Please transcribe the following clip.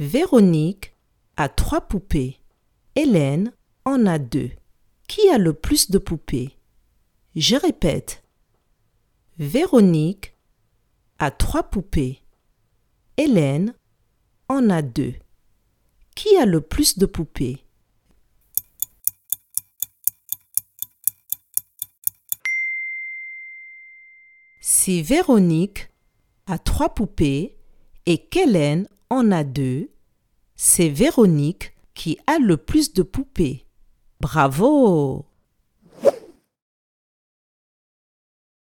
Véronique a trois poupées. Hélène en a deux. Qui a le plus de poupées? Je répète. Véronique a trois poupées. Hélène en a deux. Qui a le plus de poupées? Si Véronique a trois poupées et qu'Hélène en a deux, c'est Véronique qui a le plus de poupées. Bravo